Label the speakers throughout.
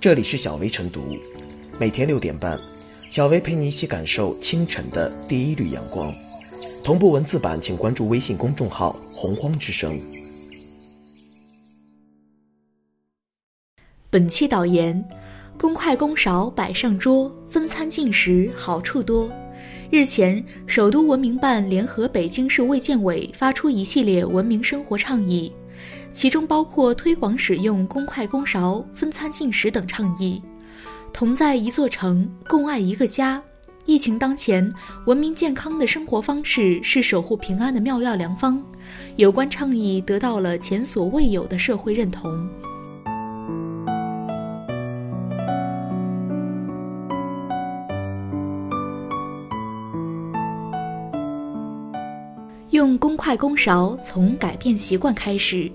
Speaker 1: 这里是小薇晨读，每天六点半，小薇陪你一起感受清晨的第一缕阳光。同步文字版，请关注微信公众号“洪荒之声”。
Speaker 2: 本期导言：公筷公勺摆上桌，分餐进食好处多。日前，首都文明办联合北京市卫健委发出一系列文明生活倡议。其中包括推广使用公筷公勺、分餐进食等倡议。同在一座城，共爱一个家。疫情当前，文明健康的生活方式是守护平安的妙药良方。有关倡议得到了前所未有的社会认同。用公筷公勺，从改变习惯开始。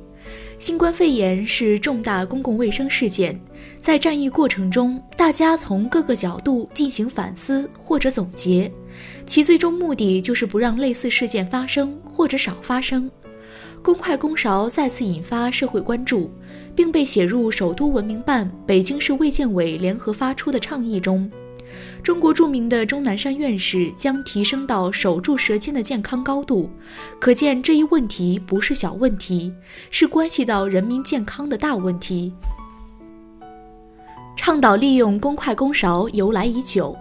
Speaker 2: 新冠肺炎是重大公共卫生事件，在战役过程中，大家从各个角度进行反思或者总结，其最终目的就是不让类似事件发生或者少发生。公筷公勺再次引发社会关注，并被写入首都文明办、北京市卫健委联合发出的倡议中。中国著名的钟南山院士将提升到守住舌尖的健康高度，可见这一问题不是小问题，是关系到人民健康的大问题。倡导利用公筷公勺由来已久，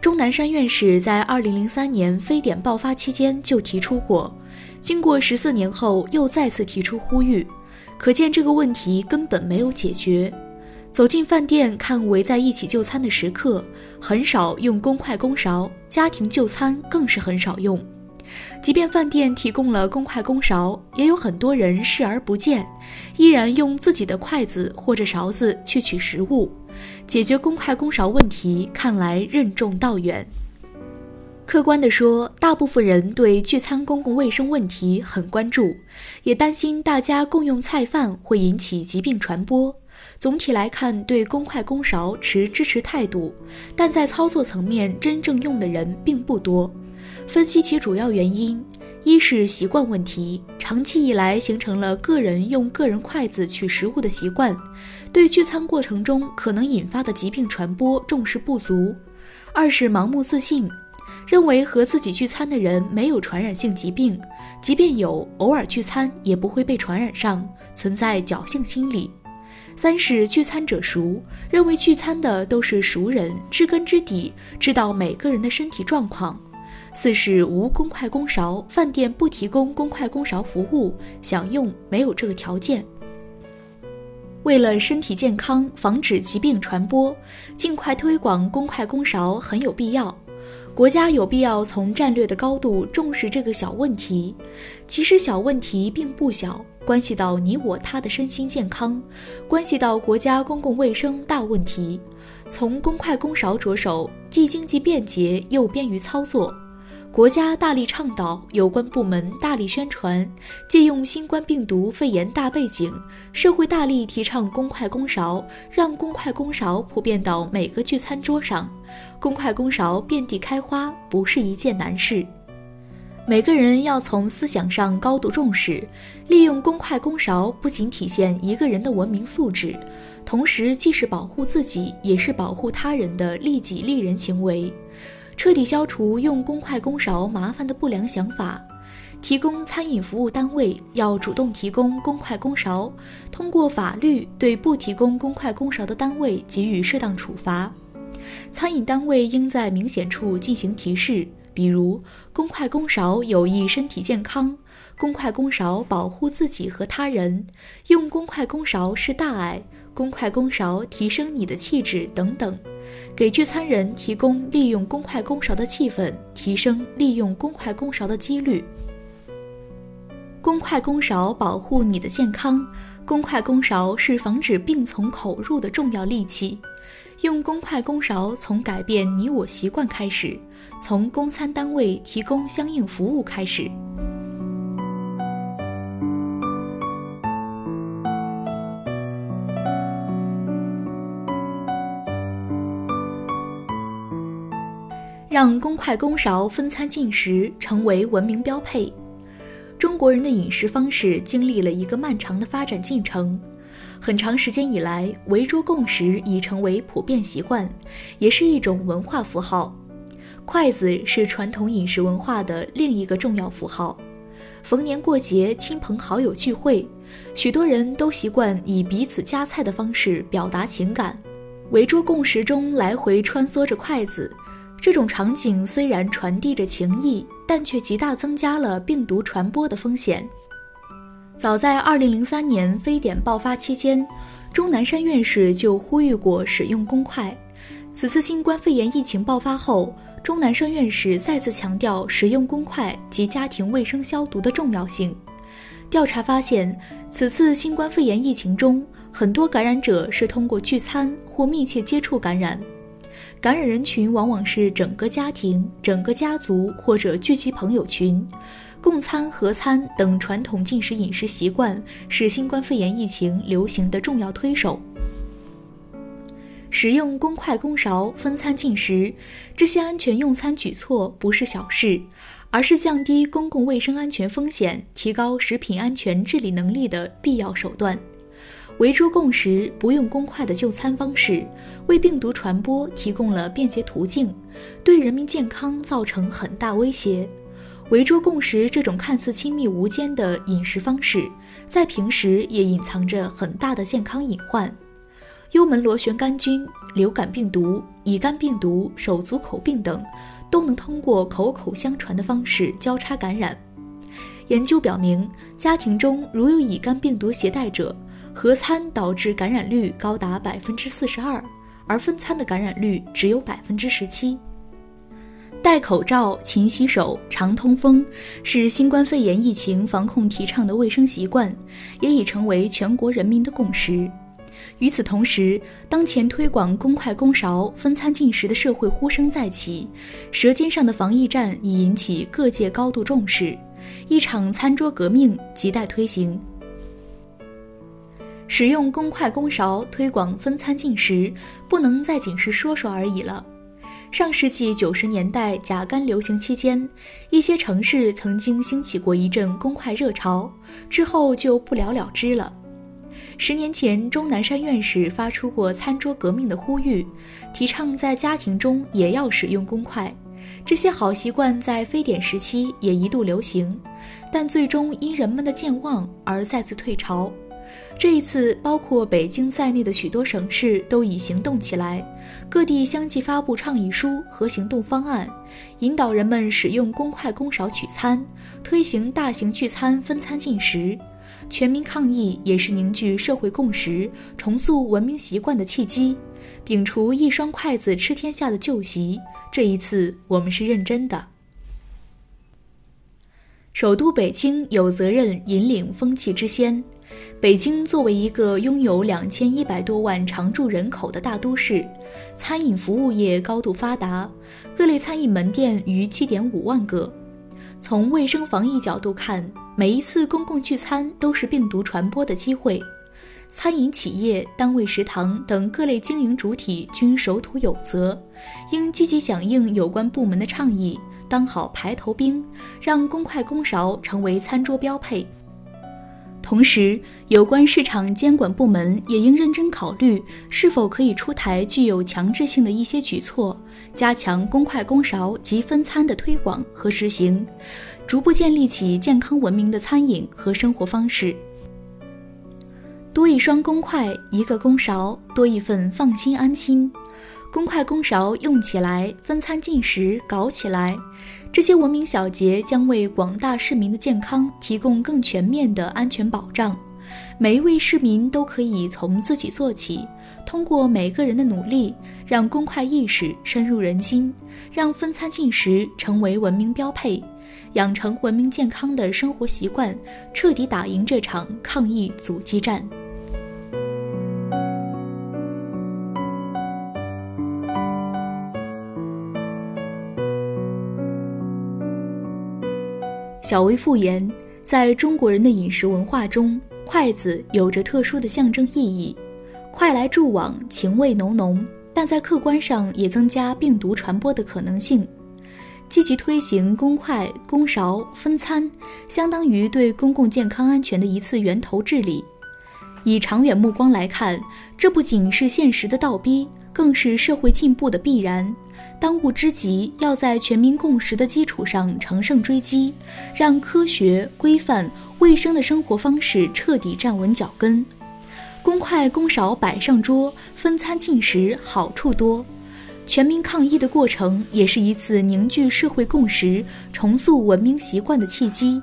Speaker 2: 钟南山院士在2003年非典爆发期间就提出过，经过十四年后又再次提出呼吁，可见这个问题根本没有解决。走进饭店看围在一起就餐的食客，很少用公筷公勺；家庭就餐更是很少用。即便饭店提供了公筷公勺，也有很多人视而不见，依然用自己的筷子或者勺子去取食物。解决公筷公勺问题，看来任重道远。客观地说，大部分人对聚餐公共卫生问题很关注，也担心大家共用菜饭会引起疾病传播。总体来看，对公筷公勺持支持态度，但在操作层面，真正用的人并不多。分析其主要原因，一是习惯问题，长期以来形成了个人用个人筷子取食物的习惯，对聚餐过程中可能引发的疾病传播重视不足；二是盲目自信，认为和自己聚餐的人没有传染性疾病，即便有，偶尔聚餐也不会被传染上，存在侥幸心理。三是聚餐者熟，认为聚餐的都是熟人，知根知底，知道每个人的身体状况。四是无公筷公勺，饭店不提供公筷公勺服务，想用没有这个条件。为了身体健康，防止疾病传播，尽快推广公筷公勺很有必要。国家有必要从战略的高度重视这个小问题。其实小问题并不小。关系到你我他的身心健康，关系到国家公共卫生大问题。从公筷公勺着手，既经济便捷又便于操作。国家大力倡导，有关部门大力宣传，借用新冠病毒肺炎大背景，社会大力提倡公筷公勺，让公筷公勺普遍到每个聚餐桌上，公筷公勺遍地开花，不是一件难事。每个人要从思想上高度重视，利用公筷公勺，不仅体现一个人的文明素质，同时既是保护自己，也是保护他人的利己利人行为，彻底消除用公筷公勺麻烦的不良想法。提供餐饮服务单位要主动提供公筷公勺，通过法律对不提供公筷公勺的单位给予适当处罚。餐饮单位应在明显处进行提示。比如，公筷公勺有益身体健康，公筷公勺保护自己和他人，用公筷公勺是大爱，公筷公勺提升你的气质等等，给聚餐人提供利用公筷公勺的气氛，提升利用公筷公勺的几率。公筷公勺保护你的健康，公筷公勺是防止病从口入的重要利器。用公筷公勺，从改变你我习惯开始，从供餐单位提供相应服务开始，让公筷公勺分餐进食成为文明标配。中国人的饮食方式经历了一个漫长的发展进程。很长时间以来，围桌共食已成为普遍习惯，也是一种文化符号。筷子是传统饮食文化的另一个重要符号。逢年过节、亲朋好友聚会，许多人都习惯以彼此夹菜的方式表达情感。围桌共食中来回穿梭着筷子，这种场景虽然传递着情谊，但却极大增加了病毒传播的风险。早在2003年非典爆发期间，钟南山院士就呼吁过使用公筷。此次新冠肺炎疫情爆发后，钟南山院士再次强调使用公筷及家庭卫生消毒的重要性。调查发现，此次新冠肺炎疫情中，很多感染者是通过聚餐或密切接触感染，感染人群往往是整个家庭、整个家族或者聚集朋友群。共餐、合餐等传统进食饮食习惯是新冠肺炎疫情流行的重要推手。使用公筷公勺分餐进食，这些安全用餐举措不是小事，而是降低公共卫生安全风险、提高食品安全治理能力的必要手段。围桌共食、不用公筷的就餐方式，为病毒传播提供了便捷途径，对人民健康造成很大威胁。围桌共食这种看似亲密无间的饮食方式，在平时也隐藏着很大的健康隐患。幽门螺旋杆菌、流感病毒、乙肝病毒、手足口病等，都能通过口口相传的方式交叉感染。研究表明，家庭中如有乙肝病毒携带者，合餐导致感染率高达百分之四十二，而分餐的感染率只有百分之十七。戴口罩、勤洗手、常通风，是新冠肺炎疫情防控提倡的卫生习惯，也已成为全国人民的共识。与此同时，当前推广公筷公勺分餐进食的社会呼声再起，舌尖上的防疫战已引起各界高度重视，一场餐桌革命亟待推行。使用公筷公勺推广分餐进食，不能再仅是说说而已了。上世纪九十年代甲肝流行期间，一些城市曾经兴起过一阵公筷热潮，之后就不了了之了。十年前，钟南山院士发出过“餐桌革命”的呼吁，提倡在家庭中也要使用公筷。这些好习惯在非典时期也一度流行，但最终因人们的健忘而再次退潮。这一次，包括北京在内的许多省市都已行动起来，各地相继发布倡议书和行动方案，引导人们使用公筷公勺取餐，推行大型聚餐分餐进食。全民抗疫也是凝聚社会共识、重塑文明习惯的契机，摒除一双筷子吃天下的旧习。这一次，我们是认真的。首都北京有责任引领风气之先。北京作为一个拥有两千一百多万常住人口的大都市，餐饮服务业高度发达，各类餐饮门店逾七点五万个。从卫生防疫角度看，每一次公共聚餐都是病毒传播的机会。餐饮企业、单位食堂等各类经营主体均守土有责，应积极响应有关部门的倡议，当好排头兵，让公筷公勺成为餐桌标配。同时，有关市场监管部门也应认真考虑，是否可以出台具有强制性的一些举措，加强公筷公勺及分餐的推广和实行，逐步建立起健康文明的餐饮和生活方式。多一双公筷，一个公勺，多一份放心安心。公筷公勺用起来，分餐进食搞起来。这些文明小节将为广大市民的健康提供更全面的安全保障。每一位市民都可以从自己做起，通过每个人的努力，让公筷意识深入人心，让分餐进食成为文明标配，养成文明健康的生活习惯，彻底打赢这场抗疫阻击战。小薇复言，在中国人的饮食文化中，筷子有着特殊的象征意义，快来助往，情味浓浓。但在客观上也增加病毒传播的可能性。积极推行公筷公勺分餐，相当于对公共健康安全的一次源头治理。以长远目光来看，这不仅是现实的倒逼，更是社会进步的必然。当务之急，要在全民共识的基础上乘胜追击，让科学、规范、卫生的生活方式彻底站稳脚跟。公筷公勺摆上桌，分餐进食好处多。全民抗疫的过程，也是一次凝聚社会共识、重塑文明习惯的契机。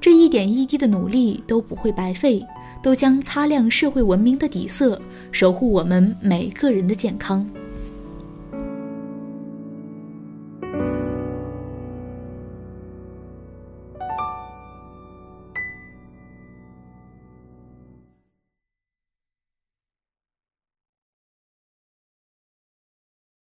Speaker 2: 这一点一滴的努力都不会白费，都将擦亮社会文明的底色，守护我们每个人的健康。